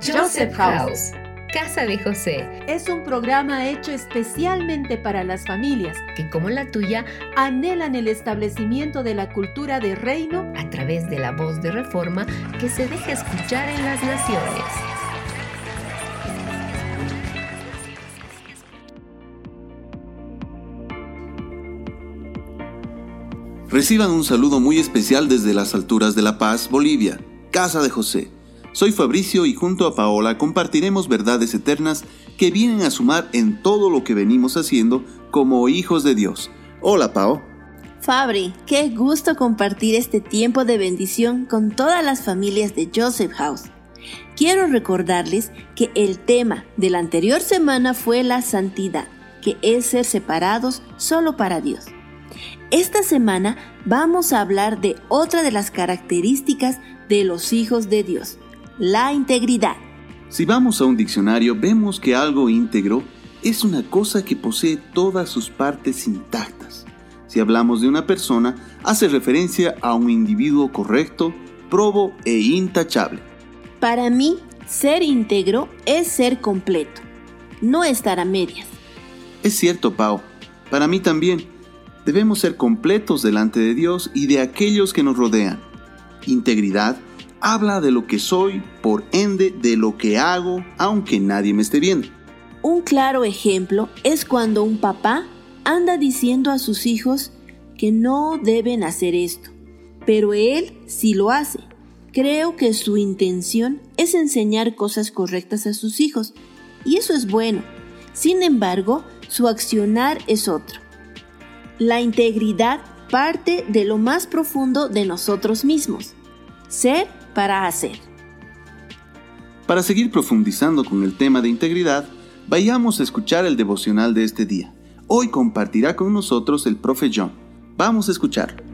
Joseph House. Casa de José es un programa hecho especialmente para las familias que, como la tuya, anhelan el establecimiento de la cultura de reino a través de la voz de reforma que se deja escuchar en las naciones. Reciban un saludo muy especial desde las alturas de La Paz, Bolivia, Casa de José soy Fabricio y junto a Paola compartiremos verdades eternas que vienen a sumar en todo lo que venimos haciendo como hijos de Dios. Hola, Pao. Fabri, qué gusto compartir este tiempo de bendición con todas las familias de Joseph House. Quiero recordarles que el tema de la anterior semana fue la santidad, que es ser separados solo para Dios. Esta semana vamos a hablar de otra de las características de los hijos de Dios, la integridad. Si vamos a un diccionario, vemos que algo íntegro es una cosa que posee todas sus partes intactas. Si hablamos de una persona, hace referencia a un individuo correcto, probo e intachable. Para mí, ser íntegro es ser completo, no estar a medias. Es cierto, Pau. Para mí también. Debemos ser completos delante de Dios y de aquellos que nos rodean. Integridad habla de lo que soy, por ende de lo que hago, aunque nadie me esté viendo. Un claro ejemplo es cuando un papá anda diciendo a sus hijos que no deben hacer esto, pero él sí lo hace. Creo que su intención es enseñar cosas correctas a sus hijos, y eso es bueno. Sin embargo, su accionar es otro. La integridad parte de lo más profundo de nosotros mismos. Ser para hacer. Para seguir profundizando con el tema de integridad, vayamos a escuchar el devocional de este día. Hoy compartirá con nosotros el profe John. Vamos a escucharlo.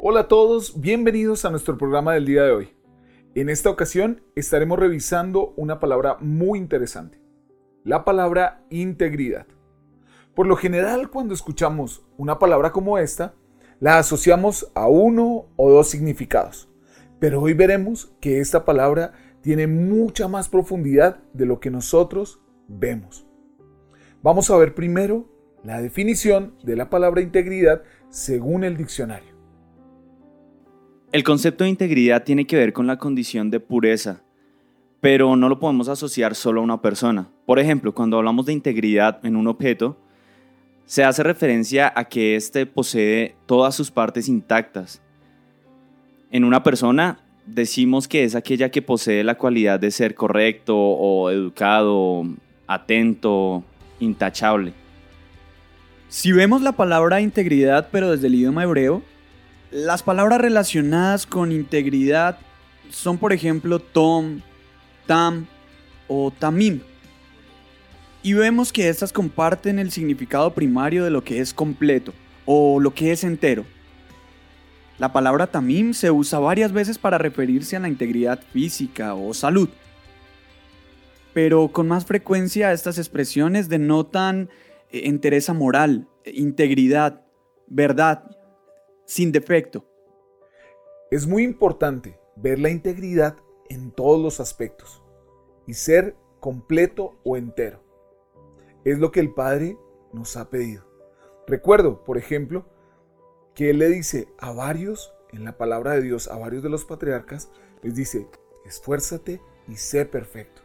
Hola a todos, bienvenidos a nuestro programa del día de hoy. En esta ocasión estaremos revisando una palabra muy interesante, la palabra integridad. Por lo general, cuando escuchamos una palabra como esta, la asociamos a uno o dos significados. Pero hoy veremos que esta palabra tiene mucha más profundidad de lo que nosotros vemos. Vamos a ver primero la definición de la palabra integridad según el diccionario. El concepto de integridad tiene que ver con la condición de pureza, pero no lo podemos asociar solo a una persona. Por ejemplo, cuando hablamos de integridad en un objeto, se hace referencia a que éste posee todas sus partes intactas. En una persona decimos que es aquella que posee la cualidad de ser correcto o educado, atento, intachable. Si vemos la palabra integridad pero desde el idioma hebreo, las palabras relacionadas con integridad son por ejemplo tom, tam o tamim y vemos que estas comparten el significado primario de lo que es completo o lo que es entero. La palabra tamim se usa varias veces para referirse a la integridad física o salud. Pero con más frecuencia estas expresiones denotan eh, entereza moral, integridad, verdad, sin defecto. Es muy importante ver la integridad en todos los aspectos y ser completo o entero. Es lo que el Padre nos ha pedido. Recuerdo, por ejemplo, que Él le dice a varios, en la palabra de Dios, a varios de los patriarcas, les dice, esfuérzate y sé perfecto.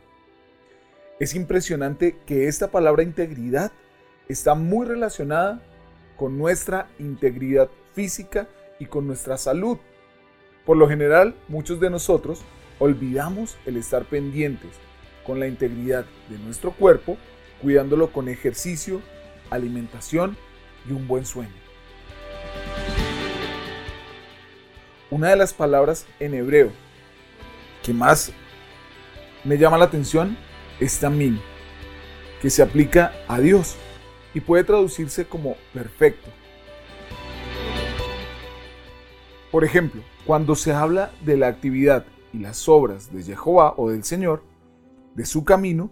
Es impresionante que esta palabra integridad está muy relacionada con nuestra integridad física y con nuestra salud. Por lo general, muchos de nosotros olvidamos el estar pendientes con la integridad de nuestro cuerpo cuidándolo con ejercicio, alimentación y un buen sueño. Una de las palabras en hebreo que más me llama la atención es tamim, que se aplica a Dios y puede traducirse como perfecto. Por ejemplo, cuando se habla de la actividad y las obras de Jehová o del Señor, de su camino,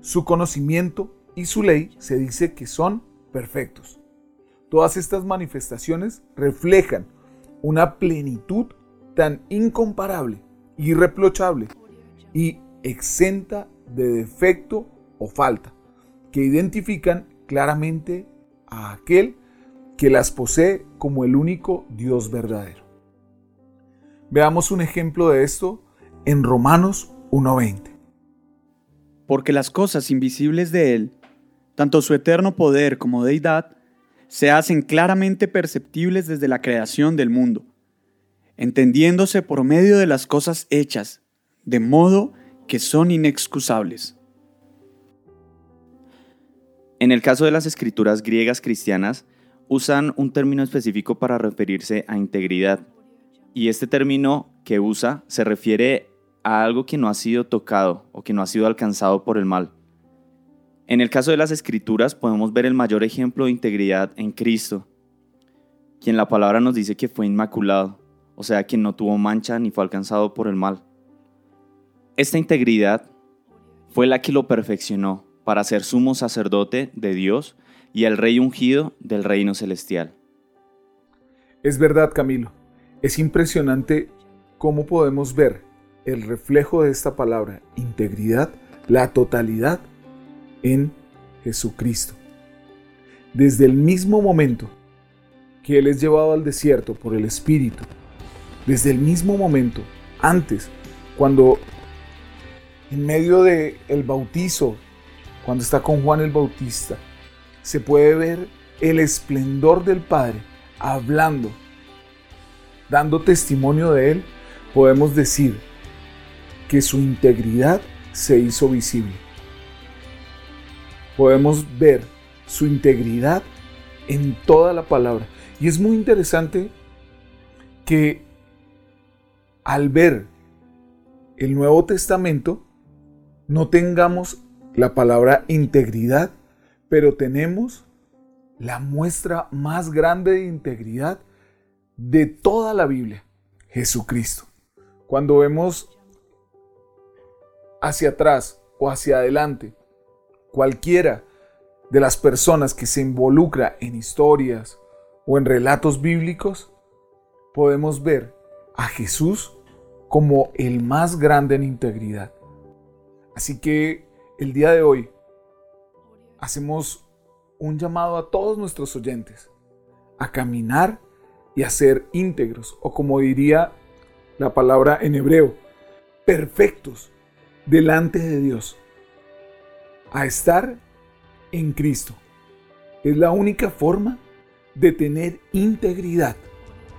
su conocimiento y su ley se dice que son perfectos. Todas estas manifestaciones reflejan una plenitud tan incomparable, irreprochable y exenta de defecto o falta, que identifican claramente a aquel que las posee como el único Dios verdadero. Veamos un ejemplo de esto en Romanos 1.20. Porque las cosas invisibles de Él, tanto su eterno poder como deidad, se hacen claramente perceptibles desde la creación del mundo, entendiéndose por medio de las cosas hechas, de modo que son inexcusables. En el caso de las escrituras griegas cristianas, usan un término específico para referirse a integridad. Y este término que usa se refiere a algo que no ha sido tocado o que no ha sido alcanzado por el mal. En el caso de las escrituras podemos ver el mayor ejemplo de integridad en Cristo, quien la palabra nos dice que fue inmaculado, o sea, quien no tuvo mancha ni fue alcanzado por el mal. Esta integridad fue la que lo perfeccionó para ser sumo sacerdote de Dios y el rey ungido del reino celestial. Es verdad, Camilo. Es impresionante cómo podemos ver el reflejo de esta palabra, integridad, la totalidad en Jesucristo. Desde el mismo momento que Él es llevado al desierto por el Espíritu, desde el mismo momento, antes, cuando en medio del el bautizo, cuando está con Juan el Bautista, se puede ver el esplendor del Padre hablando, dando testimonio de Él, podemos decir que su integridad se hizo visible. Podemos ver su integridad en toda la palabra. Y es muy interesante que al ver el Nuevo Testamento no tengamos la palabra integridad pero tenemos la muestra más grande de integridad de toda la Biblia, Jesucristo. Cuando vemos hacia atrás o hacia adelante, cualquiera de las personas que se involucra en historias o en relatos bíblicos, podemos ver a Jesús como el más grande en integridad. Así que el día de hoy hacemos un llamado a todos nuestros oyentes a caminar y a ser íntegros, o como diría la palabra en hebreo, perfectos delante de Dios, a estar en Cristo. Es la única forma de tener integridad,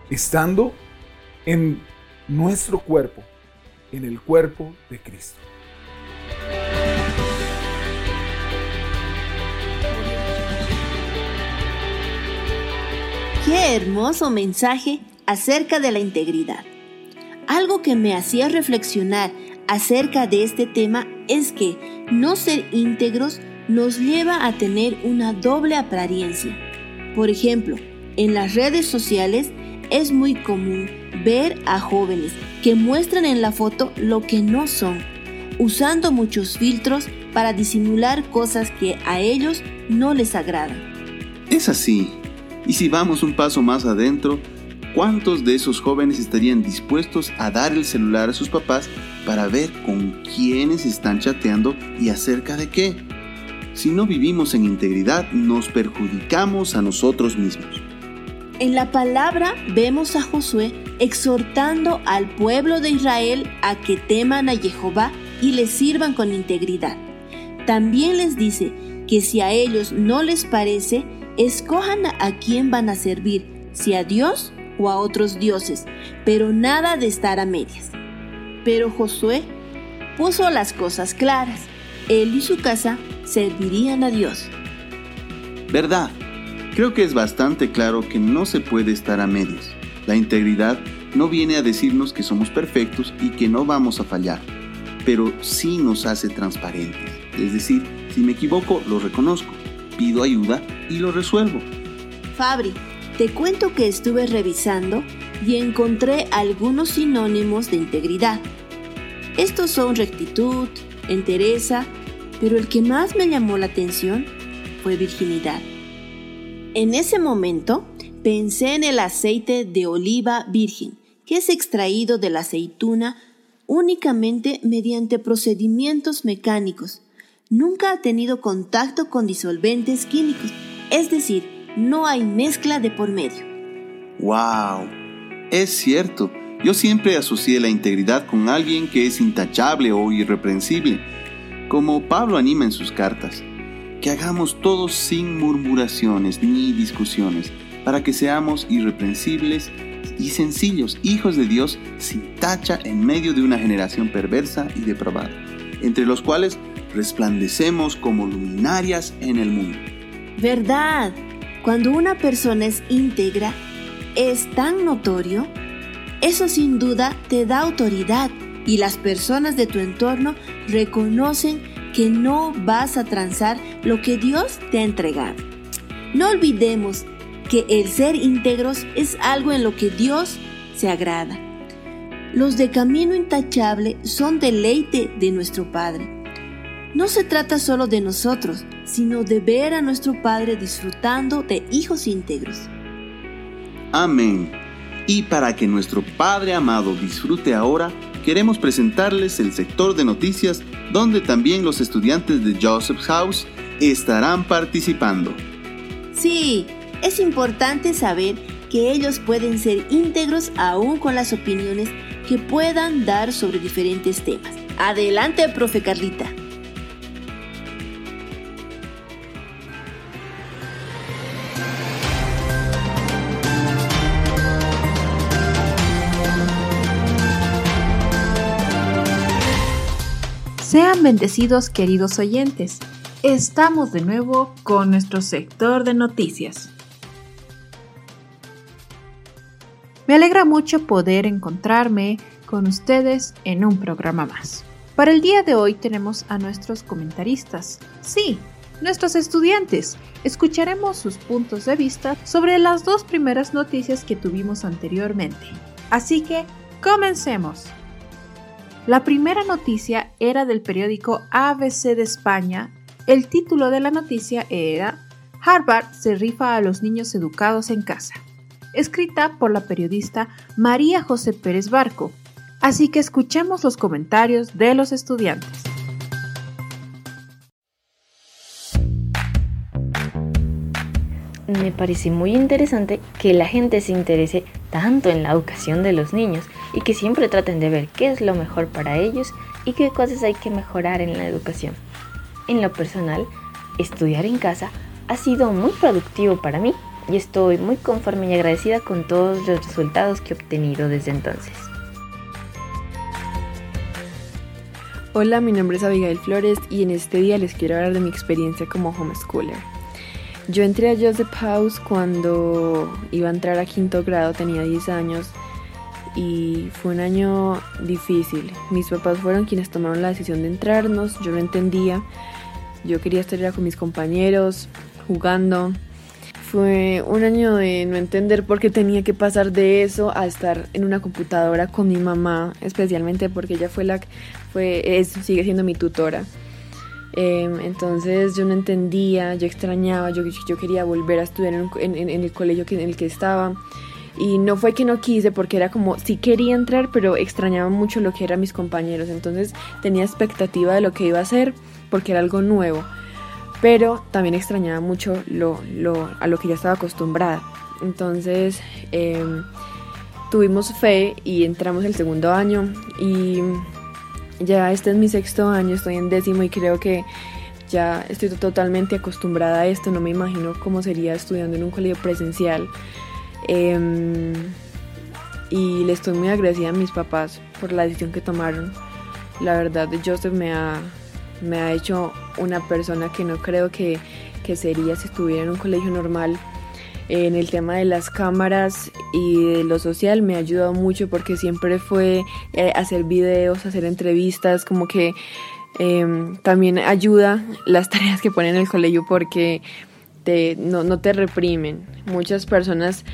estando en nuestro cuerpo, en el cuerpo de Cristo. Qué hermoso mensaje acerca de la integridad. Algo que me hacía reflexionar acerca de este tema es que no ser íntegros nos lleva a tener una doble apariencia. Por ejemplo, en las redes sociales es muy común ver a jóvenes que muestran en la foto lo que no son, usando muchos filtros para disimular cosas que a ellos no les agradan. Es así, y si vamos un paso más adentro, ¿cuántos de esos jóvenes estarían dispuestos a dar el celular a sus papás para ver con quiénes están chateando y acerca de qué? Si no vivimos en integridad, nos perjudicamos a nosotros mismos. En la palabra vemos a Josué exhortando al pueblo de Israel a que teman a Jehová y le sirvan con integridad. También les dice que si a ellos no les parece, escojan a quién van a servir, si a Dios o a otros dioses, pero nada de estar a medias. Pero Josué puso las cosas claras. Él y su casa servirían a Dios. ¿Verdad? Creo que es bastante claro que no se puede estar a medias. La integridad no viene a decirnos que somos perfectos y que no vamos a fallar, pero sí nos hace transparentes. Es decir, si me equivoco, lo reconozco pido ayuda y lo resuelvo. Fabri, te cuento que estuve revisando y encontré algunos sinónimos de integridad. Estos son rectitud, entereza, pero el que más me llamó la atención fue virginidad. En ese momento pensé en el aceite de oliva virgen, que es extraído de la aceituna únicamente mediante procedimientos mecánicos. Nunca ha tenido contacto con disolventes químicos, es decir, no hay mezcla de por medio. ¡Wow! Es cierto, yo siempre asocié la integridad con alguien que es intachable o irreprensible, como Pablo anima en sus cartas, que hagamos todos sin murmuraciones ni discusiones, para que seamos irreprensibles y sencillos, hijos de Dios sin tacha en medio de una generación perversa y depravada, entre los cuales resplandecemos como luminarias en el mundo. ¿Verdad? Cuando una persona es íntegra, es tan notorio, eso sin duda te da autoridad y las personas de tu entorno reconocen que no vas a transar lo que Dios te ha entregado. No olvidemos que el ser íntegros es algo en lo que Dios se agrada. Los de camino intachable son deleite de nuestro Padre. No se trata solo de nosotros, sino de ver a nuestro Padre disfrutando de hijos íntegros. Amén. Y para que nuestro Padre amado disfrute ahora, queremos presentarles el sector de noticias donde también los estudiantes de Joseph House estarán participando. Sí, es importante saber que ellos pueden ser íntegros aún con las opiniones que puedan dar sobre diferentes temas. Adelante, profe Carlita. Sean bendecidos queridos oyentes. Estamos de nuevo con nuestro sector de noticias. Me alegra mucho poder encontrarme con ustedes en un programa más. Para el día de hoy tenemos a nuestros comentaristas. Sí, nuestros estudiantes. Escucharemos sus puntos de vista sobre las dos primeras noticias que tuvimos anteriormente. Así que, comencemos. La primera noticia era del periódico ABC de España. El título de la noticia era Harvard se rifa a los niños educados en casa escrita por la periodista María José Pérez Barco. Así que escuchemos los comentarios de los estudiantes. Me parece muy interesante que la gente se interese tanto en la educación de los niños y que siempre traten de ver qué es lo mejor para ellos y qué cosas hay que mejorar en la educación. En lo personal, estudiar en casa ha sido muy productivo para mí y estoy muy conforme y agradecida con todos los resultados que he obtenido desde entonces. Hola, mi nombre es Abigail Flores y en este día les quiero hablar de mi experiencia como homeschooler. Yo entré a Joseph House cuando iba a entrar a quinto grado, tenía 10 años y fue un año difícil. Mis papás fueron quienes tomaron la decisión de entrarnos, yo no entendía, yo quería estar con mis compañeros, jugando, fue un año de no entender por qué tenía que pasar de eso a estar en una computadora con mi mamá, especialmente porque ella fue la fue es, sigue siendo mi tutora. Em, entonces yo no entendía, yo extrañaba, yo, yo quería volver a estudiar en, en, el colegio en el que estaba. Y no fue que no quise, porque era como, sí quería entrar, pero extrañaba mucho lo que eran mis compañeros. Entonces tenía expectativa de lo que iba a hacer, porque era algo nuevo pero también extrañaba mucho lo, a lo que ya estaba acostumbrada. Entonces em, tuvimos fe y entramos el segundo año y ya este es mi sexto año, estoy en décimo y creo que ya estoy totalmente acostumbrada a esto, no me imagino cómo sería estudiando en un colegio presencial. Em, y le estoy muy agradecida a mis papás por la decisión que tomaron. La verdad, Joseph me ha, me ha hecho una persona que no creo que, sería si estuviera en un colegio normal. En el tema de las cámaras y de lo social me ha ayudado mucho porque siempre fue eh, hacer videos, hacer entrevistas, como que em, también ayuda las tareas que ponen en el colegio porque te, no, te reprimen. Muchas personas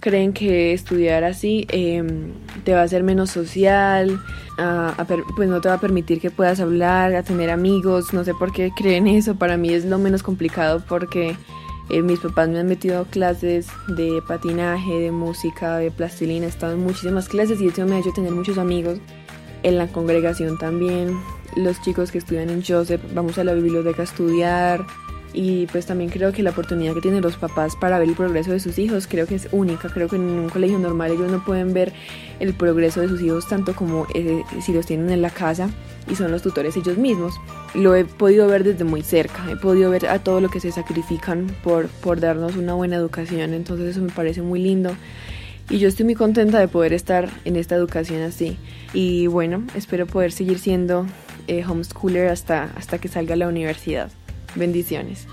creen que estudiar así em, te va a hacer menos social, pues no te va a permitir que puedas hablar, a tener amigos, no sé por qué creen eso, para mí es lo menos complicado porque Eh, mis papás me han metido clases de patinaje, de música, de plastilina, he estado en muchísimas clases y eso me ha hecho tener muchos amigos. En la congregación también, los chicos que estudian en Joseph, vamos a la biblioteca a estudiar, y pues también creo que la oportunidad que tienen los papás para ver el progreso de sus hijos creo que es única, creo que en un colegio normal ellos no pueden ver el progreso de sus hijos tanto como eh, si los tienen en la casa y son los tutores ellos mismos. Lo he podido ver desde muy cerca, he podido ver a todo lo que se sacrifican por, por darnos una buena educación, entonces eso me parece muy lindo. Y yo estoy muy contenta de poder estar en esta educación así. Y bueno, espero poder seguir siendo eh, homeschooler hasta, hasta que salga a la universidad. Bendiciones.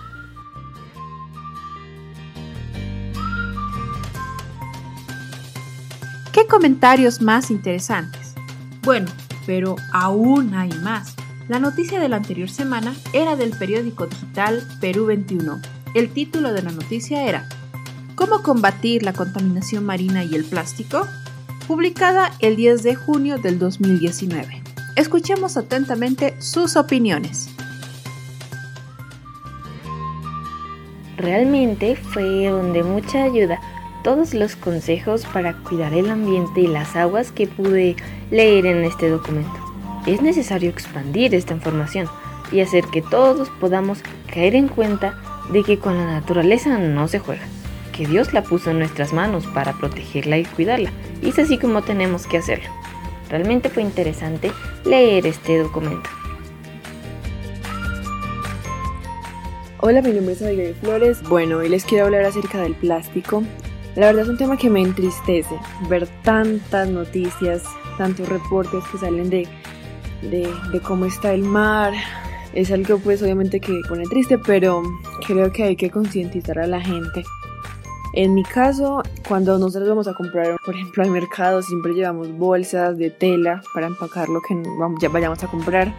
¿Qué comentarios más interesantes? Bueno, pero aún hay más. La noticia de la anterior semana era del periódico digital Perú 21. El título de la noticia era ¿Cómo combatir la contaminación marina y el plástico? Publicada el 10 de junio del 2019. Escuchemos atentamente sus opiniones. Realmente fue donde mucha ayuda todos los consejos para cuidar el ambiente y las aguas que pude leer en este documento. Es necesario expandir esta información y hacer que todos podamos caer en cuenta de que con la naturaleza no se juega, que Dios la puso en nuestras manos para protegerla y cuidarla, y es así como tenemos que hacerlo. Realmente fue interesante leer este documento. Hola, mi nombre es Abigail Flores. Bueno, hoy les quiero hablar acerca del plástico. La verdad es un tema que me entristece ver tantas noticias, tantos reportes que salen de, de, de cómo está el mar. Es algo pues obviamente que pone triste, pero creo que hay que concientizar a la gente. En mi caso, cuando nosotros vamos a comprar, por ejemplo, al mercado, siempre llevamos bolsas de tela para empacar lo que ya vayamos a comprar.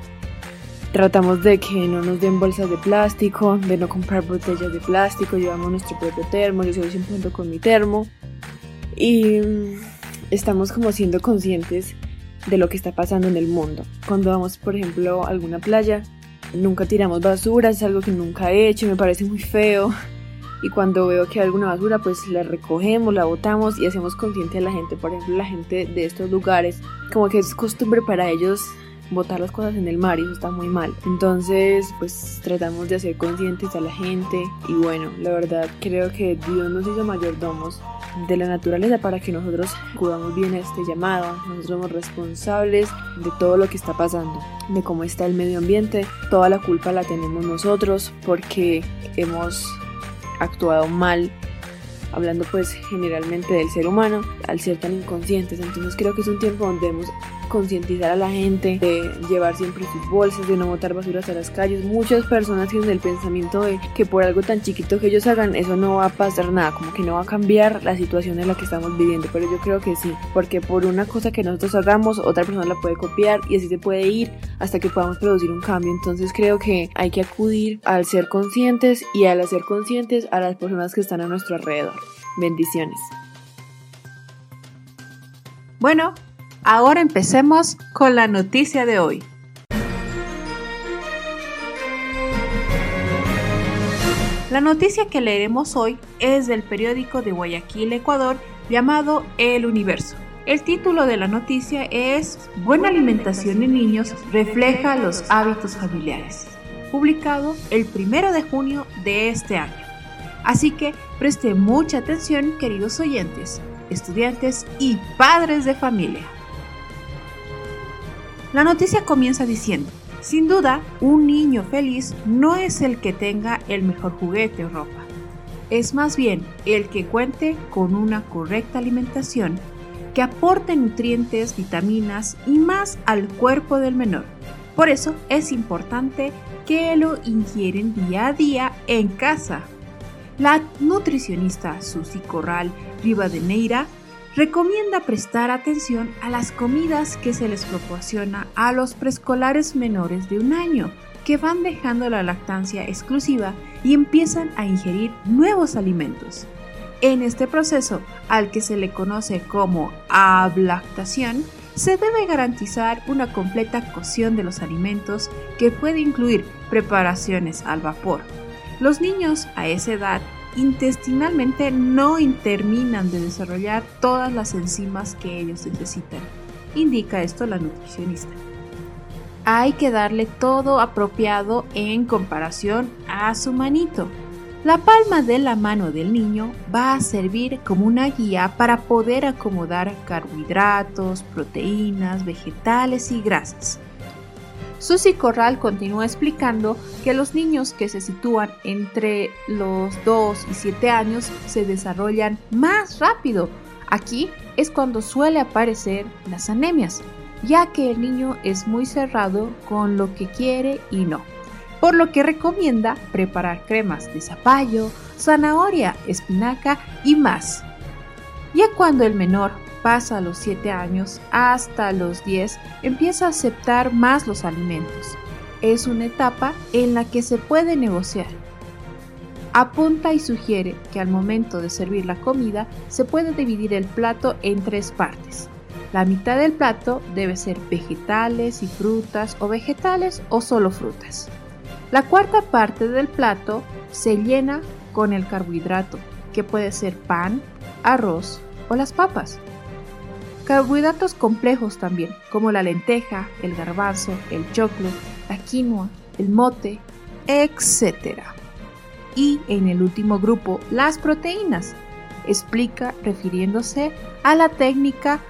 Tratamos de que no nos den bolsas de plástico, de no comprar botellas de plástico, llevamos nuestro propio termo, yo soy siempre ando con mi termo. Y mm, estamos como siendo conscientes de lo que está pasando en el mundo. Cuando vamos, por ejemplo, a alguna playa, nunca tiramos basura, es algo que nunca he hecho, me parece muy feo. Y cuando veo que hay alguna basura, pues la recogemos, la botamos y hacemos consciente a la gente. Por ejemplo, la gente de estos lugares, como que es costumbre para ellos botar las cosas en el mar y eso está muy mal. Entonces, pues tratamos de hacer conscientes a la gente y bueno, la verdad creo que Dios nos hizo mayordomos de la naturaleza para que nosotros cubamos bien este llamado. Nosotros somos responsables de todo lo que está pasando, de cómo está el medio ambiente. Toda la culpa la tenemos nosotros porque hemos actuado mal hablando pues generalmente del ser humano al ser tan inconscientes entonces creo que es un tiempo donde debemos concientizar a la gente de llevar siempre sus bolsas, de no botar basuras a las calles. Muchas personas tienen el pensamiento de que por algo tan chiquito que ellos hagan, eso no va a pasar nada, como que no va a cambiar la situación en la que estamos viviendo. Pero yo creo que sí, porque por una cosa que nosotros hagamos, otra persona la puede copiar y así se puede ir hasta que podamos producir un cambio. Entonces creo que hay que acudir al ser conscientes y al hacer conscientes a las personas que están a nuestro alrededor. Bendiciones. Bueno, Ahora empecemos con la noticia de hoy. La noticia que leeremos hoy es del periódico de Guayaquil, Ecuador, llamado El Universo. El título de la noticia es Buena alimentación en niños refleja los hábitos familiares, publicado el 1 de junio de este año. Así que preste mucha atención, queridos oyentes, estudiantes y padres de familia. La noticia comienza diciendo, sin duda, un niño feliz no es el que tenga el mejor juguete o ropa. Es más bien el que cuente con una correcta alimentación que aporte nutrientes, vitaminas y más al cuerpo del menor. Por eso es importante que lo ingieren día a día en casa. La nutricionista Susi Corral Rivadeneira recomienda prestar atención a las comidas que se les proporciona a los preescolares menores de un año, que van dejando la lactancia exclusiva y empiezan a ingerir nuevos alimentos. En este proceso, al que se le conoce como ablactación, se debe garantizar una completa cocción de los alimentos que puede incluir preparaciones al vapor. Los niños a esa edad intestinalmente no terminan de desarrollar todas las enzimas que ellos necesitan. Indica esto la nutricionista. Hay que darle todo apropiado en comparación a su manito. La palma de la mano del niño va a servir como una guía para poder acomodar carbohidratos, proteínas, vegetales y grasas. Susi Corral continúa explicando que los niños que se sitúan entre los 2 y 7 años se desarrollan más rápido. Aquí es cuando suele aparecer las anemias, ya que el niño es muy cerrado con lo que quiere y no. Por lo que recomienda preparar cremas de zapallo, zanahoria, espinaca y más. Ya cuando el menor pasa los 7 años hasta los 10, empieza a aceptar más los alimentos. Es una etapa en la que se puede negociar. Apunta y sugiere que al momento de servir la comida se puede dividir el plato en tres partes. La mitad del plato debe ser vegetales y frutas o vegetales o solo frutas. La cuarta parte del plato se llena con el carbohidrato, que puede ser pan, arroz o las papas. Carbohidratos complejos también, como la lenteja, el garbanzo, el choclo, la quinoa, el mote, etc. Y en el último grupo, las proteínas. Explica refiriéndose a la técnica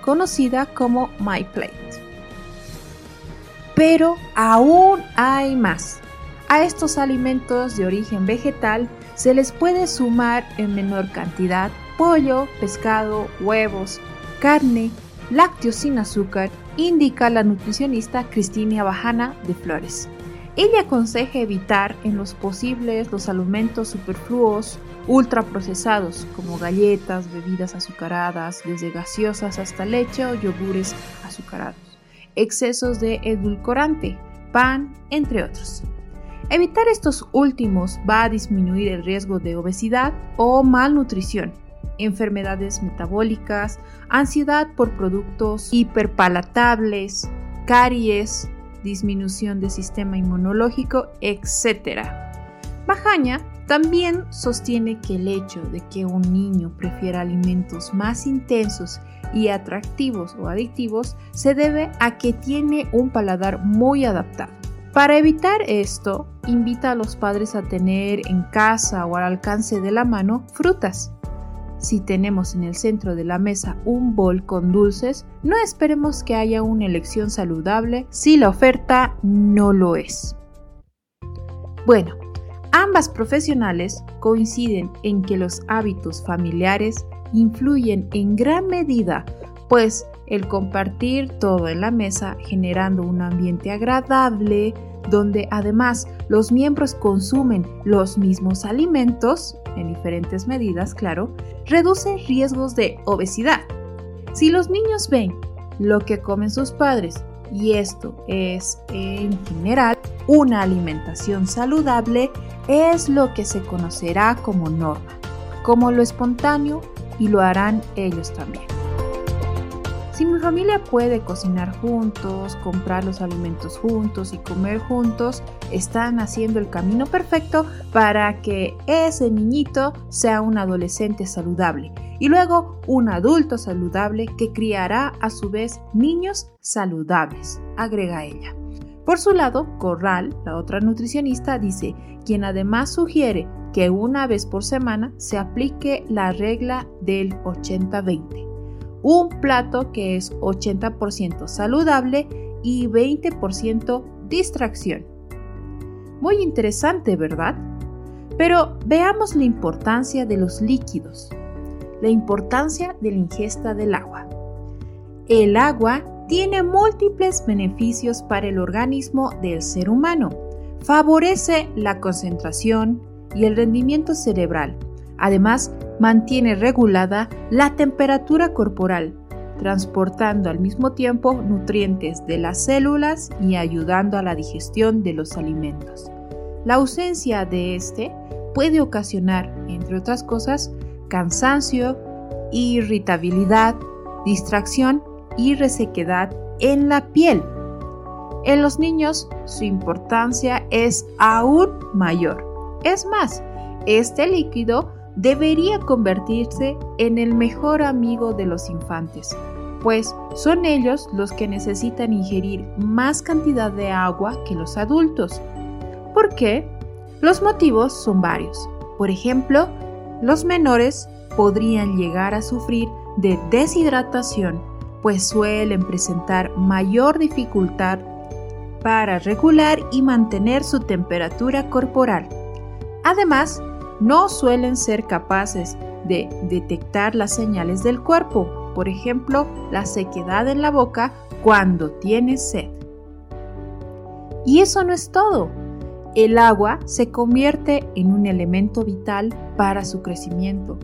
conocida como My Plate. Pero aún hay más. A estos alimentos de origen vegetal se les puede sumar en menor cantidad pollo, pescado, huevos, carne, lácteos sin azúcar, indica la nutricionista Cristina Bajana de Flores. Ella aconseja evitar en los posibles los alimentos superfluos, ultraprocesados, como galletas, bebidas azucaradas, desde gaseosas hasta leche o yogures azucarados, excesos de edulcorante, pan, entre otros. Evitar estos últimos va a disminuir el riesgo de obesidad o malnutrición, enfermedades metabólicas, ansiedad por productos hiperpalatables, caries, disminución del sistema inmunológico, etc. Bajaña también sostiene que el hecho de que un niño prefiera alimentos más intensos y atractivos o adictivos se debe a que tiene un paladar muy adaptado. Para evitar esto, invita a los padres a tener en casa o al alcance de la mano frutas, si tenemos en el centro de la mesa un bol con dulces, no esperemos que haya una elección saludable si la oferta no lo es. Bueno, ambas profesionales coinciden en que los hábitos familiares influyen en gran medida, pues el compartir todo en la mesa generando un ambiente agradable, donde además los miembros consumen los mismos alimentos, en diferentes medidas, claro, reduce riesgos de obesidad. Si los niños ven lo que comen sus padres, y esto es en general una alimentación saludable, es lo que se conocerá como norma, como lo espontáneo y lo harán ellos también. Si mi familia puede cocinar juntos, comprar los alimentos juntos y comer juntos, están haciendo el camino perfecto para que ese niñito sea un adolescente saludable y luego un adulto saludable que criará a su vez niños saludables, agrega ella. Por su lado, Corral, la otra nutricionista, dice, quien además sugiere que una vez por semana se aplique la regla del 80-20 un plato que es 80% saludable y 20% distracción. Muy interesante, ¿verdad? Pero veamos la importancia de los líquidos, la importancia de la ingesta del agua. El agua tiene múltiples beneficios para el organismo del ser humano. Favorece la concentración y el rendimiento cerebral. Además, mantiene regulada la temperatura corporal, transportando al mismo tiempo nutrientes de las células y ayudando a la digestión de los alimentos. La ausencia de este puede ocasionar, entre otras cosas, cansancio, irritabilidad, distracción y resequedad en la piel. En los niños su importancia es aún mayor. Es más, Este líquido debería convertirse en el mejor amigo de los infantes, pues son ellos los que necesitan ingerir más cantidad de agua que los adultos. ¿Por qué? Los motivos son varios. Por ejemplo, los menores podrían llegar a sufrir de deshidratación, pues suelen presentar mayor dificultad para regular y mantener su temperatura corporal. Además, no suelen ser capaces de detectar las señales del cuerpo, por ejemplo, la sequedad en la boca cuando tiene sed. Y eso no es todo. El agua se convierte en un elemento vital para su crecimiento.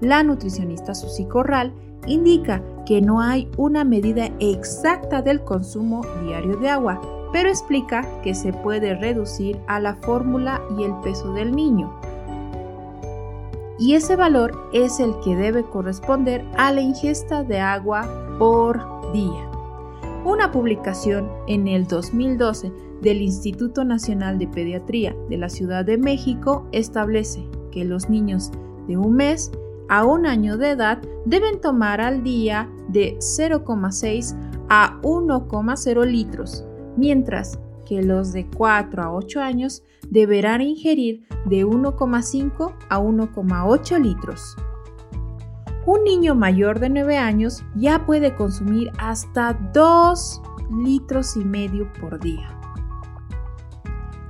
La nutricionista Susi Corral indica que no hay una medida exacta del consumo diario de agua, pero explica que se puede reducir a la fórmula y el peso del niño. Y ese valor es el que debe corresponder a la ingesta de agua por día. Una publicación en el 2012 del Instituto Nacional de Pediatría de la Ciudad de México establece que los niños de un mes a un año de edad deben tomar al día de 0,6 a 1,0 litros, mientras que los de 4 a 8 años deberán ingerir de 1,5 a 1,8 litros. Un niño mayor de 9 años ya puede consumir hasta 2 litros y medio por día.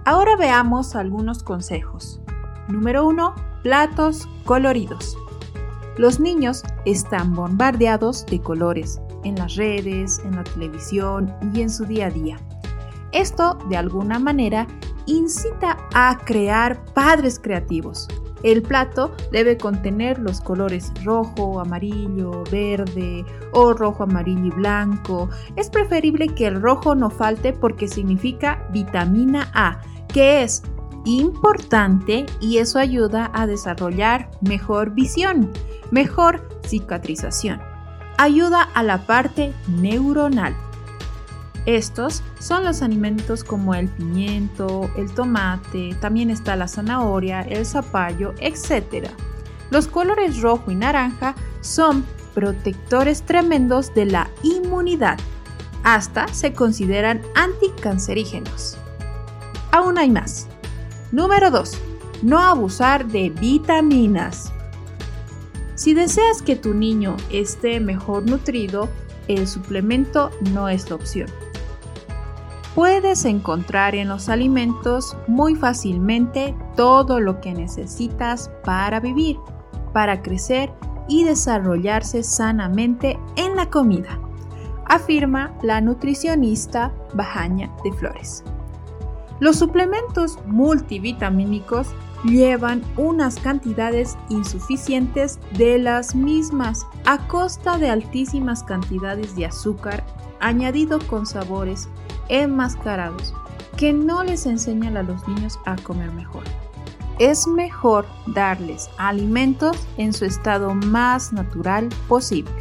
Ahora veamos algunos consejos. Número 1. Platos coloridos. Los niños están bombardeados de colores en las redes, en la televisión y en su día a día. Esto, de alguna manera, incita a crear padres creativos. El plato debe contener los colores rojo, amarillo, verde o rojo, amarillo y blanco. Es preferible que el rojo no falte porque significa vitamina A, que es importante y eso ayuda a desarrollar mejor visión, mejor cicatrización. Ayuda a la parte neuronal. Estos son los alimentos como el pimiento, el tomate, también está la zanahoria, el zapallo, etc. Los colores rojo y naranja son protectores tremendos de la inmunidad. Hasta se consideran anticancerígenos. Aún hay más. Número 2. No abusar de vitaminas. Si deseas que tu niño esté mejor nutrido, el suplemento no es la opción. Puedes encontrar en los alimentos muy fácilmente todo lo que necesitas para vivir, para crecer y desarrollarse sanamente en la comida, afirma la nutricionista Bajaña de Flores. Los suplementos multivitamínicos llevan unas cantidades insuficientes de las mismas a costa de altísimas cantidades de azúcar añadido con sabores enmascarados que no les enseñan a los niños a comer mejor. Es mejor darles alimentos en su estado más natural posible.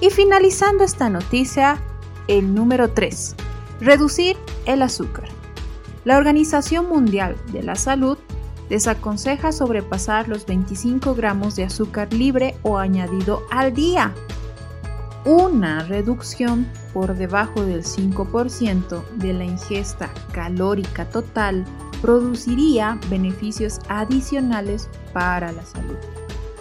Y finalizando esta noticia, el número 3 Reducir el azúcar. La Organización Mundial de la Salud desaconseja sobrepasar los 25 gramos de azúcar libre o añadido al día. Una reducción por debajo del 5% de la ingesta calórica total produciría beneficios adicionales para la salud.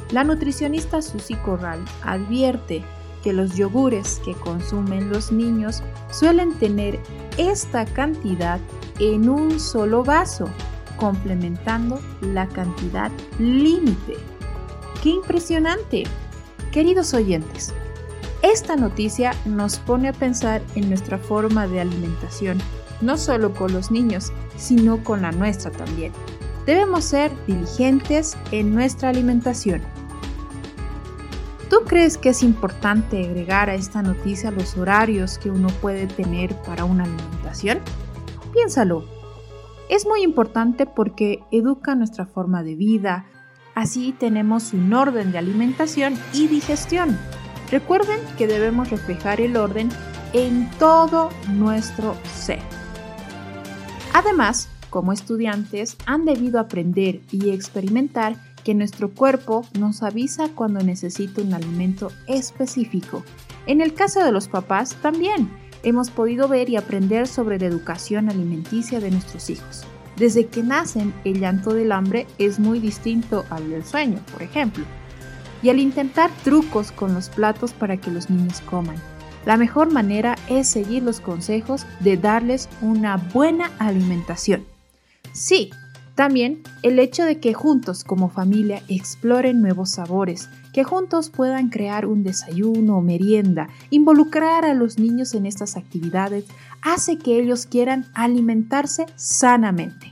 La nutricionista Susi Corral advierte que los yogures que consumen los niños suelen tener esta cantidad en un solo vaso, complementando la cantidad límite. ¡Qué impresionante! Queridos oyentes, esta noticia nos pone a pensar en nuestra forma de alimentación, no solo con los niños, sino con la nuestra también. Debemos ser diligentes en nuestra alimentación ¿Tú crees que es importante agregar a esta noticia los horarios que uno puede tener para una alimentación? Piénsalo. Es muy importante porque educa nuestra forma de vida, así tenemos un orden de alimentación y digestión. Recuerden que debemos reflejar el orden en todo nuestro ser. Además, como estudiantes, han debido aprender y experimentar que nuestro cuerpo nos avisa cuando necesita un alimento específico. En el caso de los papás, también hemos podido ver y aprender sobre la educación alimenticia de nuestros hijos. Desde que nacen, el llanto del hambre es muy distinto al del sueño, por ejemplo. Y al intentar trucos con los platos para que los niños coman, la mejor manera es seguir los consejos de darles una buena alimentación. Sí, también el hecho de que juntos como familia exploren nuevos sabores, que juntos puedan crear un desayuno o merienda, involucrar a los niños en estas actividades, hace que ellos quieran alimentarse sanamente.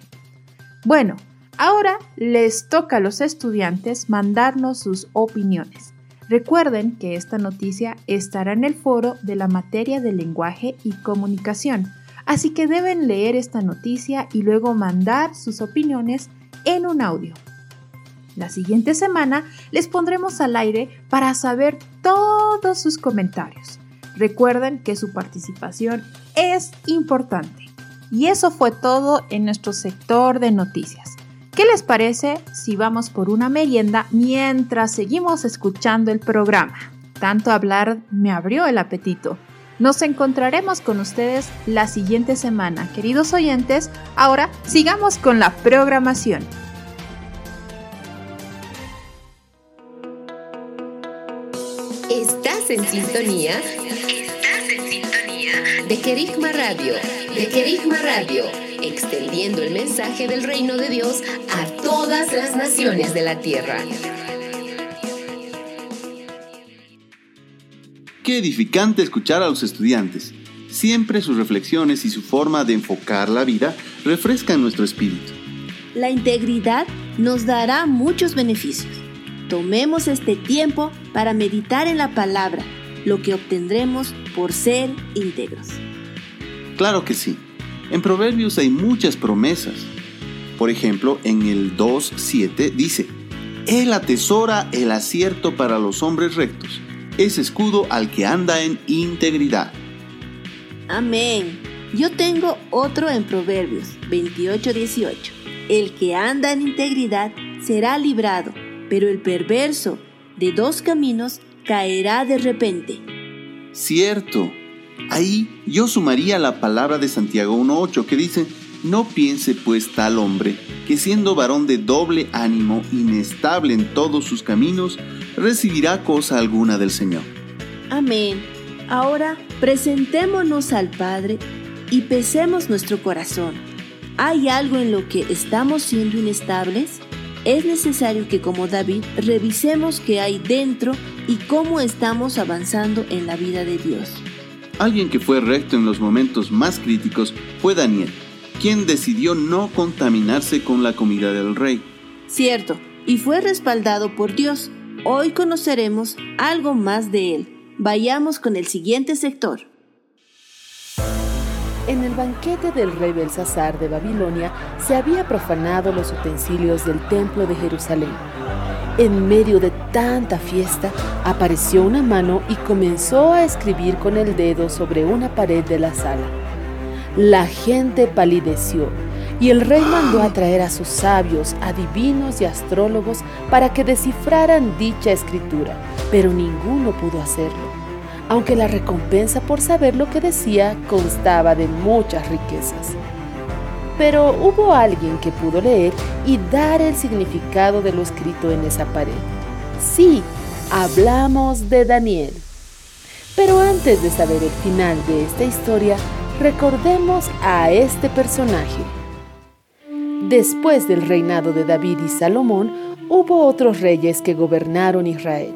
Bueno, ahora les toca a los estudiantes mandarnos sus opiniones. Recuerden que esta noticia estará en el foro de la materia de lenguaje y comunicación, así que deben leer esta noticia y luego mandar sus opiniones en un audio. La siguiente semana les pondremos al aire para saber todos sus comentarios. Recuerden que su participación es importante. Y eso fue todo en nuestro sector de noticias. ¿Qué les parece si vamos por una merienda mientras seguimos escuchando el programa? Tanto hablar me abrió el apetito. Nos encontraremos con ustedes la siguiente semana, queridos oyentes. Ahora sigamos con la programación. Estás en sintonía. Estás en sintonía de Kerigma Radio. De Kerigma Radio extendiendo el mensaje del reino de Dios todas las naciones de la tierra. Qué edificante escuchar a los estudiantes. Siempre sus reflexiones y su forma de enfocar la vida refrescan nuestro espíritu. La integridad nos dará muchos beneficios. Tomemos este tiempo para meditar en la palabra, lo que obtendremos por ser íntegros. Claro que sí. En Proverbios hay muchas promesas. Por ejemplo, en el 2.7 dice, Él atesora el acierto para los hombres rectos, es escudo al que anda en integridad. Amén. Yo tengo otro en Proverbios 28.18. El que anda en integridad será librado, pero el perverso de dos caminos caerá de repente. Cierto, Ahí yo sumaría la palabra de Santiago 1.8 que dice, no piense pues tal hombre que siendo varón de doble ánimo, inestable en todos sus caminos, recibirá cosa alguna del Señor. Amén. Ahora presentémonos al Padre y pesemos nuestro corazón. ¿Hay algo en lo que estamos siendo inestables? Es necesario que como David revisemos qué hay dentro y cómo estamos avanzando en la vida de Dios. Alguien que fue recto en los momentos más críticos fue Daniel, quien decidió no contaminarse con la comida del rey. Cierto, y fue respaldado por Dios. Hoy conoceremos algo más de él. Vayamos con el siguiente sector. En el banquete del rey Belsasar de Babilonia se había profanado los utensilios del templo de Jerusalén en medio de tanta fiesta, apareció una mano y comenzó a escribir con el dedo sobre una pared de la sala. La gente palideció y el rey mandó a traer a sus sabios, adivinos y astrólogos para que descifraran dicha escritura, pero ninguno pudo hacerlo, aunque la recompensa por saber lo que decía constaba de muchas riquezas pero hubo alguien que pudo leer y dar el significado de lo escrito en esa pared. Sí, hablamos de Daniel. Pero antes de saber el final de esta historia, recordemos a este personaje. Después del reinado de David y Salomón, hubo otros reyes que gobernaron Israel.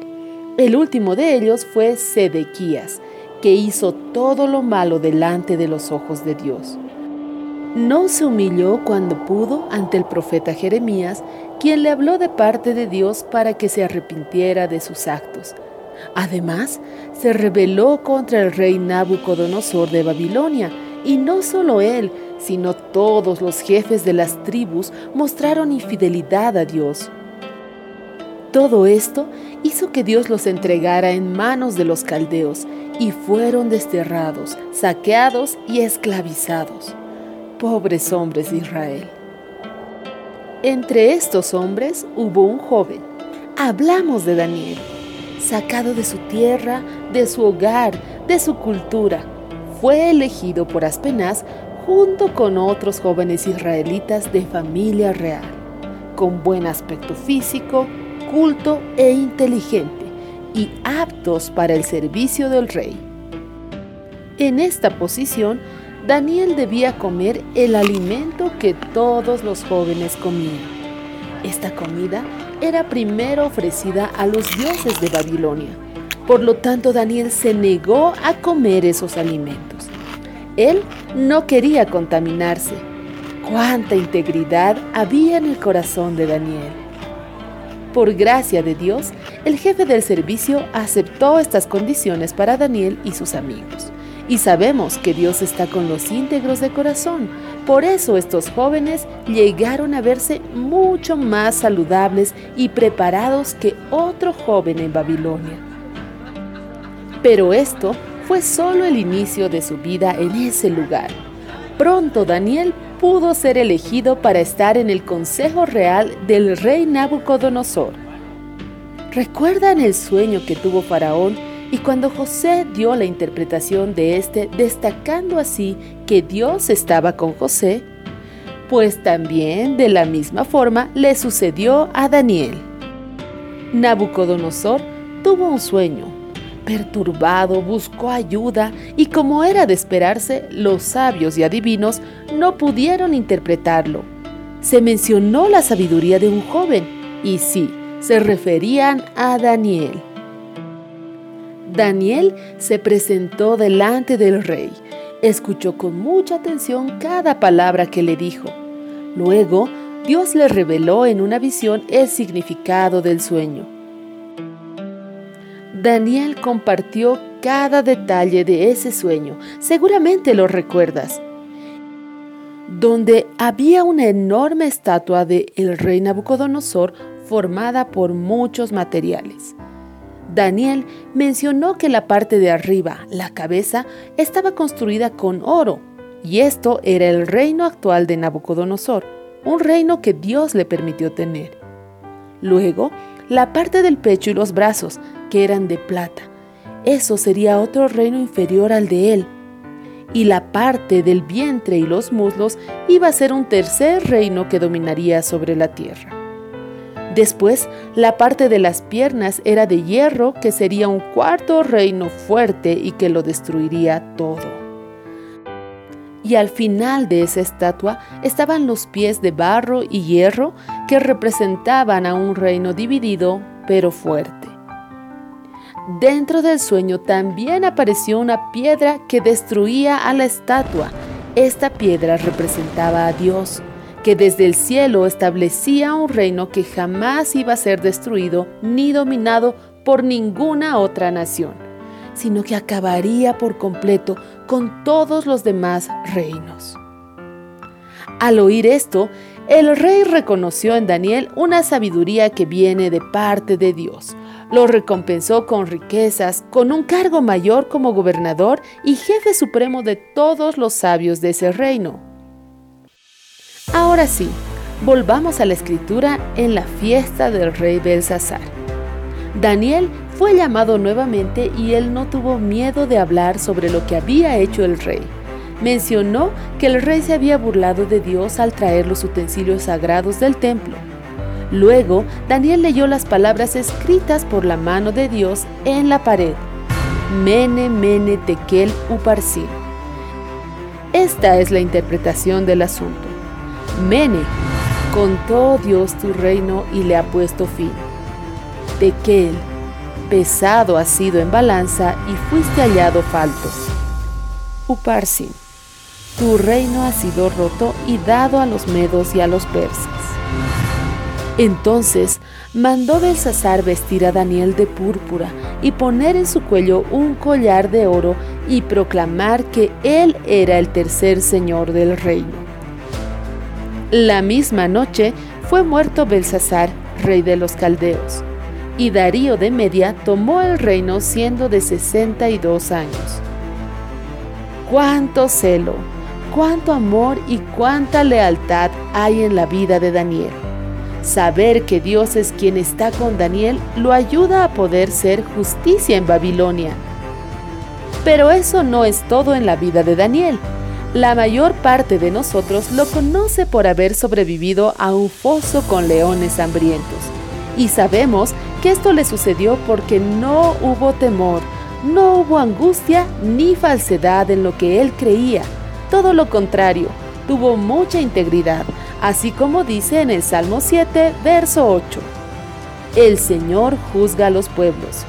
El último de ellos fue Sedequías, que hizo todo lo malo delante de los ojos de Dios no se humilló cuando pudo ante el profeta Jeremías, quien le habló de parte de Dios para que se arrepintiera de sus actos. Además, se rebeló contra el rey Nabucodonosor de Babilonia, y no solo él, sino todos los jefes de las tribus mostraron infidelidad a Dios. Todo esto hizo que Dios los entregara en manos de los caldeos, y fueron desterrados, saqueados y esclavizados pobres hombres de Israel. Entre estos hombres hubo un joven. Hablamos de Daniel, sacado de su tierra, de su hogar, de su cultura. Fue elegido por Aspenaz junto con otros jóvenes israelitas de familia real, con buen aspecto físico, culto e inteligente, y aptos para el servicio del rey. En esta posición, Daniel debía comer el alimento que todos los jóvenes comían. Esta comida era primero ofrecida a los dioses de Babilonia. Por lo tanto, Daniel se negó a comer esos alimentos. Él no quería contaminarse. Cuánta integridad había en el corazón de Daniel. Por gracia de Dios, el jefe del servicio aceptó estas condiciones para Daniel y sus amigos. Y sabemos que Dios está con los íntegros de corazón. Por eso estos jóvenes llegaron a verse mucho más saludables y preparados que otro joven en Babilonia. Pero esto fue solo el inicio de su vida en ese lugar. Pronto Daniel pudo ser elegido para estar en el consejo real del rey Nabucodonosor. ¿Recuerdan el sueño que tuvo Faraón y cuando José dio la interpretación de este, destacando así que Dios estaba con José, pues también de la misma forma le sucedió a Daniel. Nabucodonosor tuvo un sueño. Perturbado, buscó ayuda y como era de esperarse, los sabios y adivinos no pudieron interpretarlo. Se mencionó la sabiduría de un joven y sí, se referían a Daniel. Daniel se presentó delante del rey, escuchó con mucha atención cada palabra que le dijo. Luego, Dios le reveló en una visión el significado del sueño. Daniel compartió cada detalle de ese sueño, seguramente lo recuerdas, donde había una enorme estatua de el rey Nabucodonosor formada por muchos materiales. Daniel mencionó que la parte de arriba, la cabeza, estaba construida con oro, y esto era el reino actual de Nabucodonosor, un reino que Dios le permitió tener. Luego, la parte del pecho y los brazos, que eran de plata, eso sería otro reino inferior al de él. Y la parte del vientre y los muslos iba a ser un tercer reino que dominaría sobre la tierra. Después, la parte de las piernas era de hierro, que sería un cuarto reino fuerte y que lo destruiría todo. Y al final de esa estatua estaban los pies de barro y hierro que representaban a un reino dividido pero fuerte. Dentro del sueño también apareció una piedra que destruía a la estatua. Esta piedra representaba a Dios, que desde el cielo establecía un reino que jamás iba a ser destruido ni dominado por ninguna otra nación, sino que acabaría por completo con todos los demás reinos. Al oír esto, el rey reconoció en Daniel una sabiduría que viene de parte de Dios. Lo recompensó con riquezas, con un cargo mayor como gobernador y jefe supremo de todos los sabios de ese reino. Ahora sí, volvamos a la escritura en la fiesta del rey Belsasar. Daniel fue llamado nuevamente y él no tuvo miedo de hablar sobre lo que había hecho el rey. Mencionó que el rey se había burlado de Dios al traer los utensilios sagrados del templo. Luego, Daniel leyó las palabras escritas por la mano de Dios en la pared. Mene, mene, tekel, uparsin. Esta es la interpretación del asunto. Mene, contó Dios tu reino y le ha puesto fin. Tekel, pesado has sido en balanza y fuiste hallado falto. Uparsin, tu reino ha sido roto y dado a los medos y a los persas. Entonces mandó Belsasar vestir a Daniel de púrpura y poner en su cuello un collar de oro y proclamar que él era el tercer señor del reino. La misma noche fue muerto Belsasar, rey de los caldeos, y Darío de Media tomó el reino siendo de 62 años. Cuánto celo, cuánto amor y cuánta lealtad hay en la vida de Daniel. Saber que Dios es quien está con Daniel lo ayuda a poder ser justicia en Babilonia. Pero eso no es todo en la vida de Daniel. La mayor parte de nosotros lo conoce por haber sobrevivido a un foso con leones hambrientos. Y sabemos que esto le sucedió porque no hubo temor, no hubo angustia ni falsedad en lo que él creía. Todo lo contrario, tuvo mucha integridad, así como dice en el Salmo 7, verso 8. El Señor juzga a los pueblos.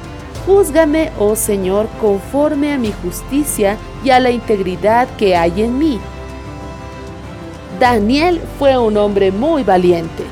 Júzgame, oh Señor, conforme a mi justicia y a la integridad que hay en mí. Daniel fue un hombre muy valiente.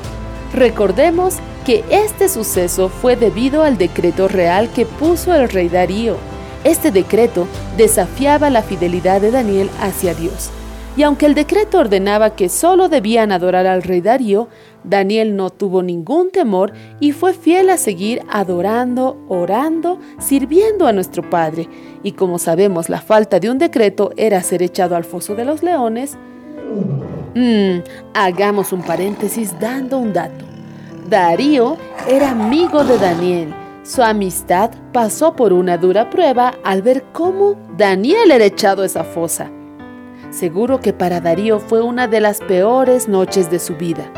Recordemos que este suceso fue debido al decreto real que puso el rey Darío. Este decreto desafiaba la fidelidad de Daniel hacia Dios. Y aunque el decreto ordenaba que solo debían adorar al rey Darío, Daniel no tuvo ningún temor y fue fiel a seguir adorando, orando, sirviendo a nuestro Padre. Y como sabemos, la falta de un decreto era ser echado al foso de los leones. Mm, hagamos un paréntesis dando un dato. Darío era amigo de Daniel. Su amistad pasó por una dura prueba al ver cómo Daniel era echado a esa fosa. Seguro que para Darío fue una de las peores noches de su vida.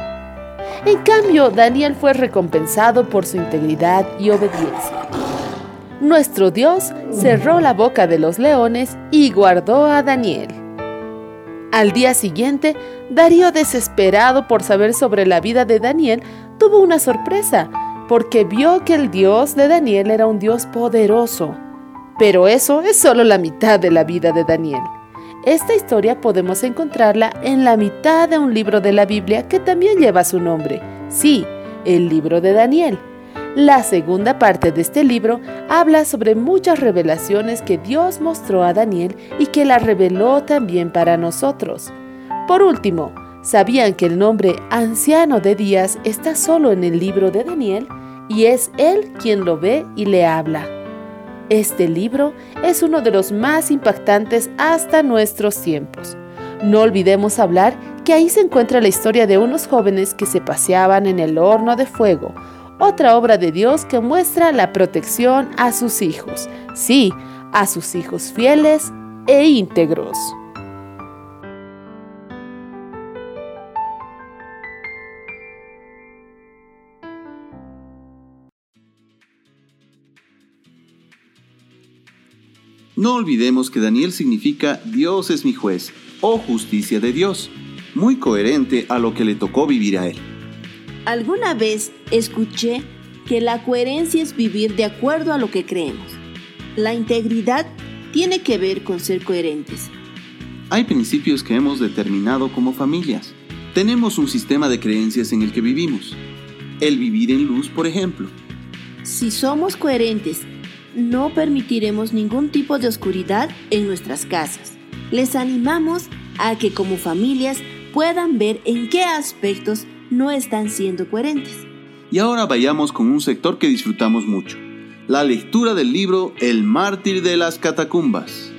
En cambio, Daniel fue recompensado por su integridad y obediencia. Nuestro Dios cerró la boca de los leones y guardó a Daniel. Al día siguiente, Darío, desesperado por saber sobre la vida de Daniel, tuvo una sorpresa, porque vio que el Dios de Daniel era un Dios poderoso. Pero eso es solo la mitad de la vida de Daniel. Esta historia podemos encontrarla en la mitad de un libro de la Biblia que también lleva su nombre. Sí, el libro de Daniel. La segunda parte de este libro habla sobre muchas revelaciones que Dios mostró a Daniel y que la reveló también para nosotros. Por último, ¿sabían que el nombre anciano de días está solo en el libro de Daniel? Y es él quien lo ve y le habla. Este libro es uno de los más impactantes hasta nuestros tiempos. No olvidemos hablar que ahí se encuentra la historia de unos jóvenes que se paseaban en el horno de fuego, otra obra de Dios que muestra la protección a sus hijos, sí, a sus hijos fieles e íntegros. No olvidemos que Daniel significa Dios es mi juez o justicia de Dios, muy coherente a lo que le tocó vivir a él. Alguna vez escuché que la coherencia es vivir de acuerdo a lo que creemos. La integridad tiene que ver con ser coherentes. Hay principios que hemos determinado como familias. Tenemos un sistema de creencias en el que vivimos. El vivir en luz, por ejemplo. Si somos coherentes no permitiremos ningún tipo de oscuridad en nuestras casas. Les animamos a que como familias puedan ver en qué aspectos no están siendo coherentes. Y ahora vayamos con un sector que disfrutamos mucho, la lectura del libro El mártir de las catacumbas.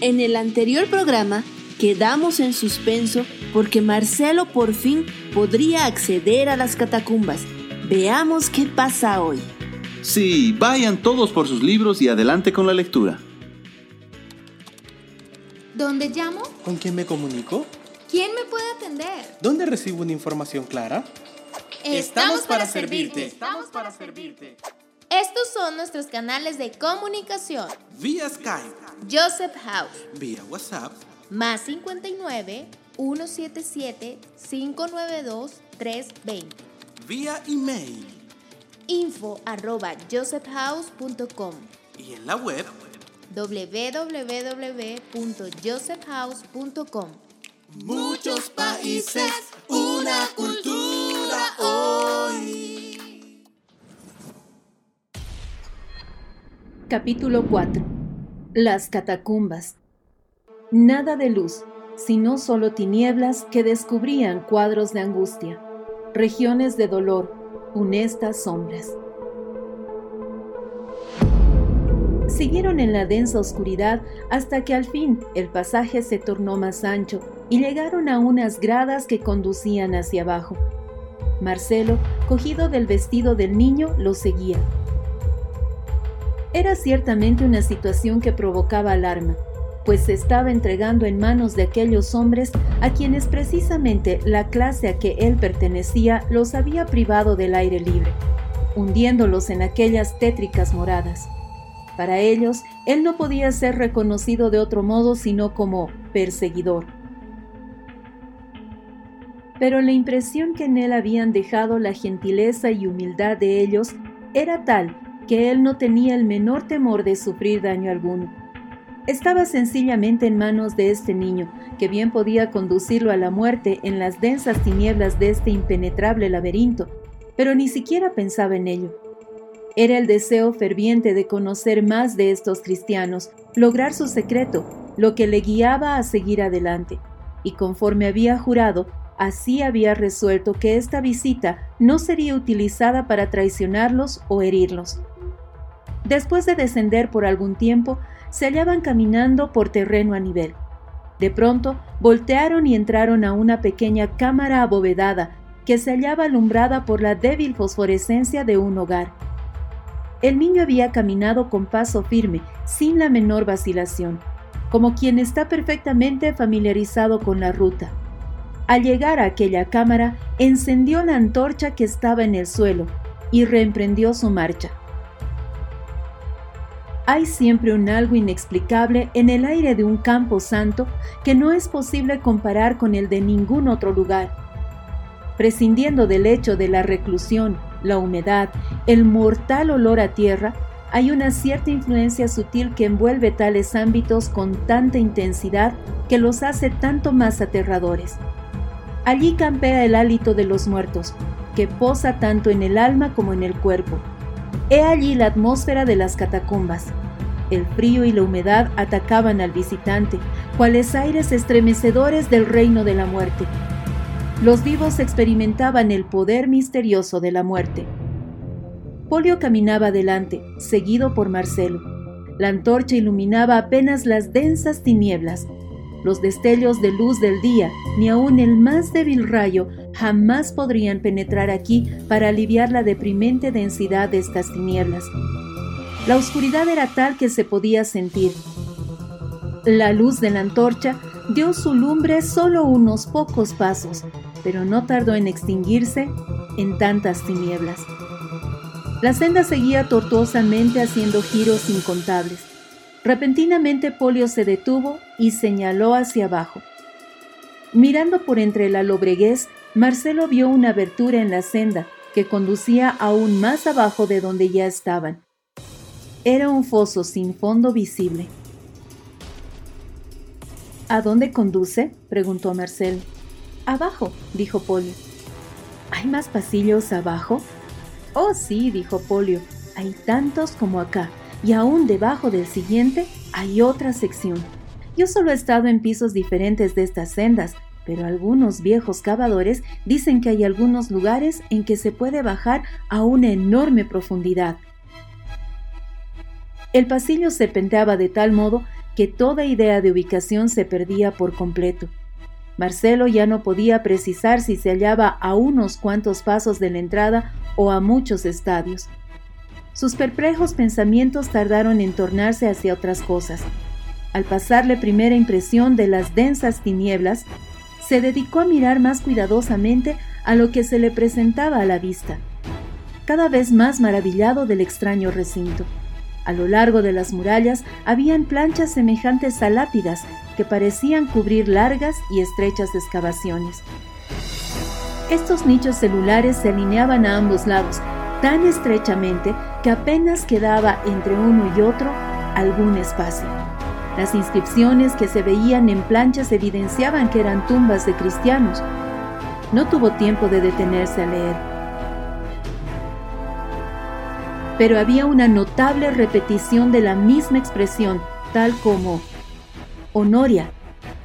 En el anterior programa quedamos en suspenso porque Marcelo por fin podría acceder a las catacumbas. Veamos qué pasa hoy. Sí, vayan todos por sus libros y adelante con la lectura. ¿Dónde llamo? ¿Con quién me comunico? ¿Quién me puede atender? ¿Dónde recibo una información clara? Estamos, para, servirte. Estamos para servirte. Estos son nuestros canales de comunicación. Vía Skype. Joseph House. Vía WhatsApp. Más 59 177 592 320. Vía email info arroba josephhouse.com y en la web www.josephhouse.com. Muchos países, una cultura hoy. Capítulo 4. Las catacumbas. Nada de luz, sino solo tinieblas que descubrían cuadros de angustia, regiones de dolor, funestas sombras. Siguieron en la densa oscuridad hasta que al fin el pasaje se tornó más ancho y llegaron a unas gradas que conducían hacia abajo. Marcelo, cogido del vestido del niño, lo seguía. Era ciertamente una situación que provocaba alarma, pues se estaba entregando en manos de aquellos hombres a quienes precisamente la clase a que él pertenecía los había privado del aire libre, hundiéndolos en aquellas tétricas moradas. Para ellos, él no podía ser reconocido de otro modo sino como perseguidor. Pero la impresión que en él habían dejado la gentileza y humildad de ellos era tal que él no tenía el menor temor de sufrir daño alguno. Estaba sencillamente en manos de este niño, que bien podía conducirlo a la muerte en las densas tinieblas de este impenetrable laberinto, pero ni siquiera pensaba en ello. Era el deseo ferviente de conocer más de estos cristianos, lograr su secreto, lo que le guiaba a seguir adelante, y conforme había jurado, así había resuelto que esta visita no sería utilizada para traicionarlos o herirlos. Después de descender por algún tiempo, se hallaban caminando por terreno a nivel. De pronto, voltearon y entraron a una pequeña cámara abovedada que se hallaba alumbrada por la débil fosforescencia de un hogar. El niño había caminado con paso firme, sin la menor vacilación, como quien está perfectamente familiarizado con la ruta. Al llegar a aquella cámara, encendió la antorcha que estaba en el suelo y reemprendió su marcha. Hay siempre un algo inexplicable en el aire de un campo santo que no es posible comparar con el de ningún otro lugar. Prescindiendo del hecho de la reclusión, la humedad, el mortal olor a tierra, hay una cierta influencia sutil que envuelve tales ámbitos con tanta intensidad que los hace tanto más aterradores. Allí campea el hálito de los muertos, que posa tanto en el alma como en el cuerpo He allí la atmósfera de las catacumbas. El frío y la humedad atacaban al visitante, cuales aires estremecedores del reino de la muerte. Los vivos experimentaban el poder misterioso de la muerte. Polio caminaba adelante, seguido por Marcelo. La antorcha iluminaba apenas las densas tinieblas. Los destellos de luz del día, ni aun el más débil rayo, jamás podrían penetrar aquí para aliviar la deprimente densidad de estas tinieblas. La oscuridad era tal que se podía sentir. La luz de la antorcha dio su lumbre solo unos pocos pasos, pero no tardó en extinguirse en tantas tinieblas. La senda seguía tortuosamente haciendo giros incontables. Repentinamente Polio se detuvo y señaló hacia abajo. Mirando por entre la lobreguez, Marcelo vio una abertura en la senda que conducía aún más abajo de donde ya estaban. Era un foso sin fondo visible. ¿A dónde conduce? preguntó Marcelo. Abajo, dijo Polio. ¿Hay más pasillos abajo? Oh, sí, dijo Polio. Hay tantos como acá, y aún debajo del siguiente hay otra sección. Yo solo he estado en pisos diferentes de estas sendas, pero algunos viejos cavadores dicen que hay algunos lugares en que se puede bajar a una enorme profundidad. El pasillo se penteaba de tal modo que toda idea de ubicación se perdía por completo. Marcelo ya no podía precisar si se hallaba a unos cuantos pasos de la entrada o a muchos estadios. Sus perplejos pensamientos tardaron en tornarse hacia otras cosas. Al pasar la primera impresión de las densas tinieblas, se dedicó a mirar más cuidadosamente a lo que se le presentaba a la vista, cada vez más maravillado del extraño recinto. A lo largo de las murallas habían planchas semejantes a lápidas que parecían cubrir largas y estrechas excavaciones. Estos nichos celulares se alineaban a ambos lados tan estrechamente que apenas quedaba entre uno y otro algún espacio. Las inscripciones que se veían en planchas evidenciaban que eran tumbas de cristianos. No tuvo tiempo de detenerse a leer. Pero había una notable repetición de la misma expresión, tal como Honoria,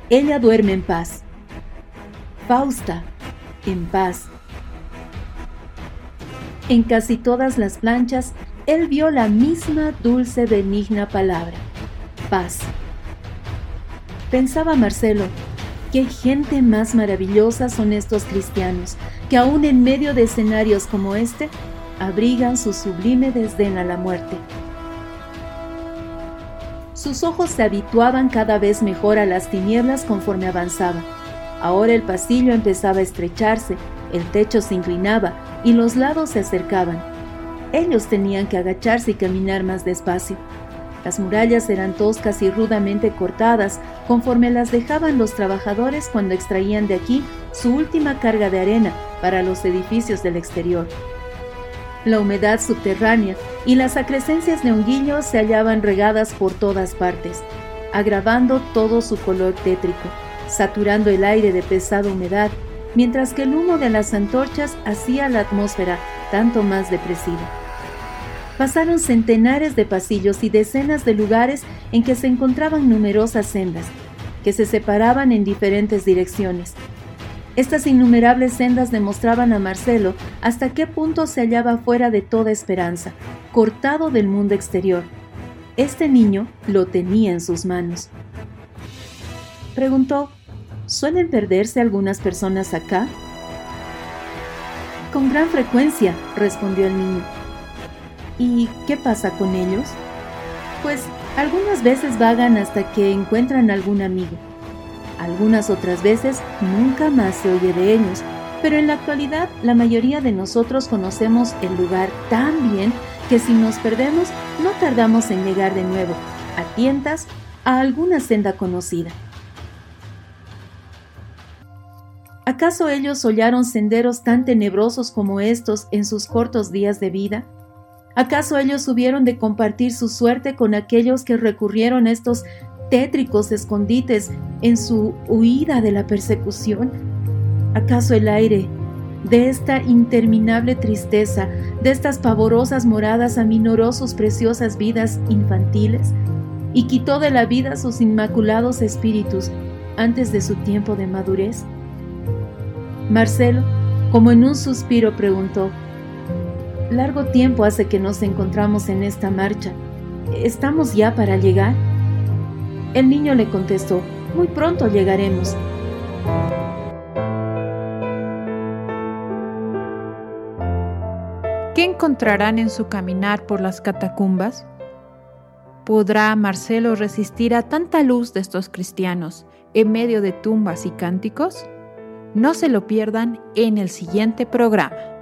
ella duerme en paz. Fausta, en paz. En casi todas las planchas, él vio la misma dulce, benigna palabra, paz. Pensaba Marcelo, qué gente más maravillosa son estos cristianos, que aún en medio de escenarios como este, abrigan su sublime desdén a la muerte. Sus ojos se habituaban cada vez mejor a las tinieblas conforme avanzaba. Ahora el pasillo empezaba a estrecharse, el techo se inclinaba y los lados se acercaban. Ellos tenían que agacharse y caminar más despacio. Las murallas eran toscas y rudamente cortadas conforme las dejaban los trabajadores cuando extraían de aquí su última carga de arena para los edificios del exterior. La humedad subterránea y las acrescencias de honguillos se hallaban regadas por todas partes, agravando todo su color tétrico, saturando el aire de pesada humedad, mientras que el humo de las antorchas hacía la atmósfera tanto más depresiva. Pasaron centenares de pasillos y decenas de lugares en que se encontraban numerosas sendas, que se separaban en diferentes direcciones. Estas innumerables sendas demostraban a Marcelo hasta qué punto se hallaba fuera de toda esperanza, cortado del mundo exterior. Este niño lo tenía en sus manos. Preguntó, ¿suelen perderse algunas personas acá? Con gran frecuencia, respondió el niño. ¿Y qué pasa con ellos? Pues algunas veces vagan hasta que encuentran algún amigo. Algunas otras veces nunca más se oye de ellos, pero en la actualidad la mayoría de nosotros conocemos el lugar tan bien que si nos perdemos no tardamos en llegar de nuevo, a tientas, a alguna senda conocida. ¿Acaso ellos hollaron senderos tan tenebrosos como estos en sus cortos días de vida? ¿Acaso ellos hubieron de compartir su suerte con aquellos que recurrieron a estos tétricos escondites en su huida de la persecución? ¿Acaso el aire de esta interminable tristeza, de estas pavorosas moradas aminoró sus preciosas vidas infantiles y quitó de la vida sus inmaculados espíritus antes de su tiempo de madurez? Marcelo, como en un suspiro, preguntó, Largo tiempo hace que nos encontramos en esta marcha. ¿Estamos ya para llegar? El niño le contestó, muy pronto llegaremos. ¿Qué encontrarán en su caminar por las catacumbas? ¿Podrá Marcelo resistir a tanta luz de estos cristianos en medio de tumbas y cánticos? No se lo pierdan en el siguiente programa.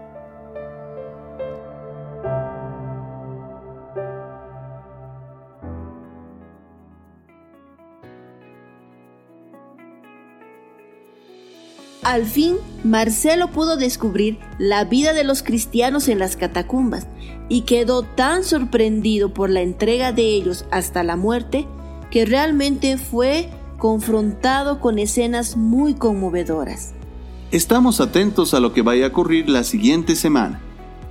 Al fin, Marcelo pudo descubrir la vida de los cristianos en las catacumbas y quedó tan sorprendido por la entrega de ellos hasta la muerte que realmente fue confrontado con escenas muy conmovedoras. Estamos atentos a lo que vaya a ocurrir la siguiente semana.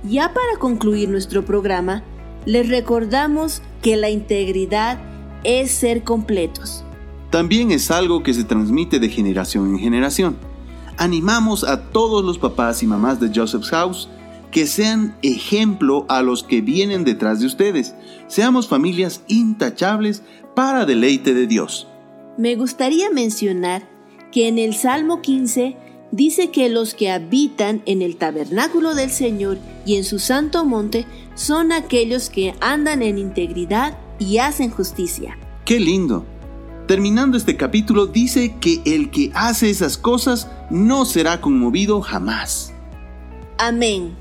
Ya para concluir nuestro programa, les recordamos que la integridad es ser completos. También es algo que se transmite de generación en generación animamos a todos los papás y mamás de Joseph's House que sean ejemplo a los que vienen detrás de ustedes. Seamos familias intachables para deleite de Dios. Me gustaría mencionar que en el Salmo 15 dice que los que habitan en el tabernáculo del Señor y en su santo monte son aquellos que andan en integridad y hacen justicia. ¡Qué lindo! Terminando este capítulo dice que el que hace esas cosas no será conmovido jamás. Amén.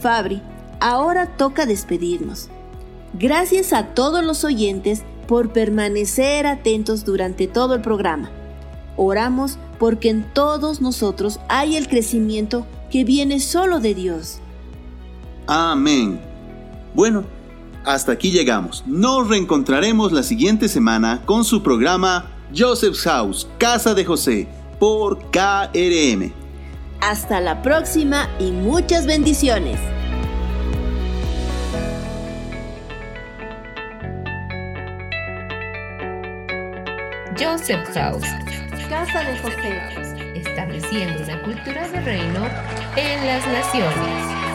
Fabri, ahora toca despedirnos. Gracias a todos los oyentes por permanecer atentos durante todo el programa. Oramos porque en todos nosotros hay el crecimiento que viene solo de Dios. Amén. Bueno, hasta aquí llegamos. Nos reencontraremos la siguiente semana con su programa Joseph's House, Casa de José, por KRM. Hasta la próxima y muchas bendiciones. Joseph House, Casa de José, estableciendo una cultura de reino en las naciones.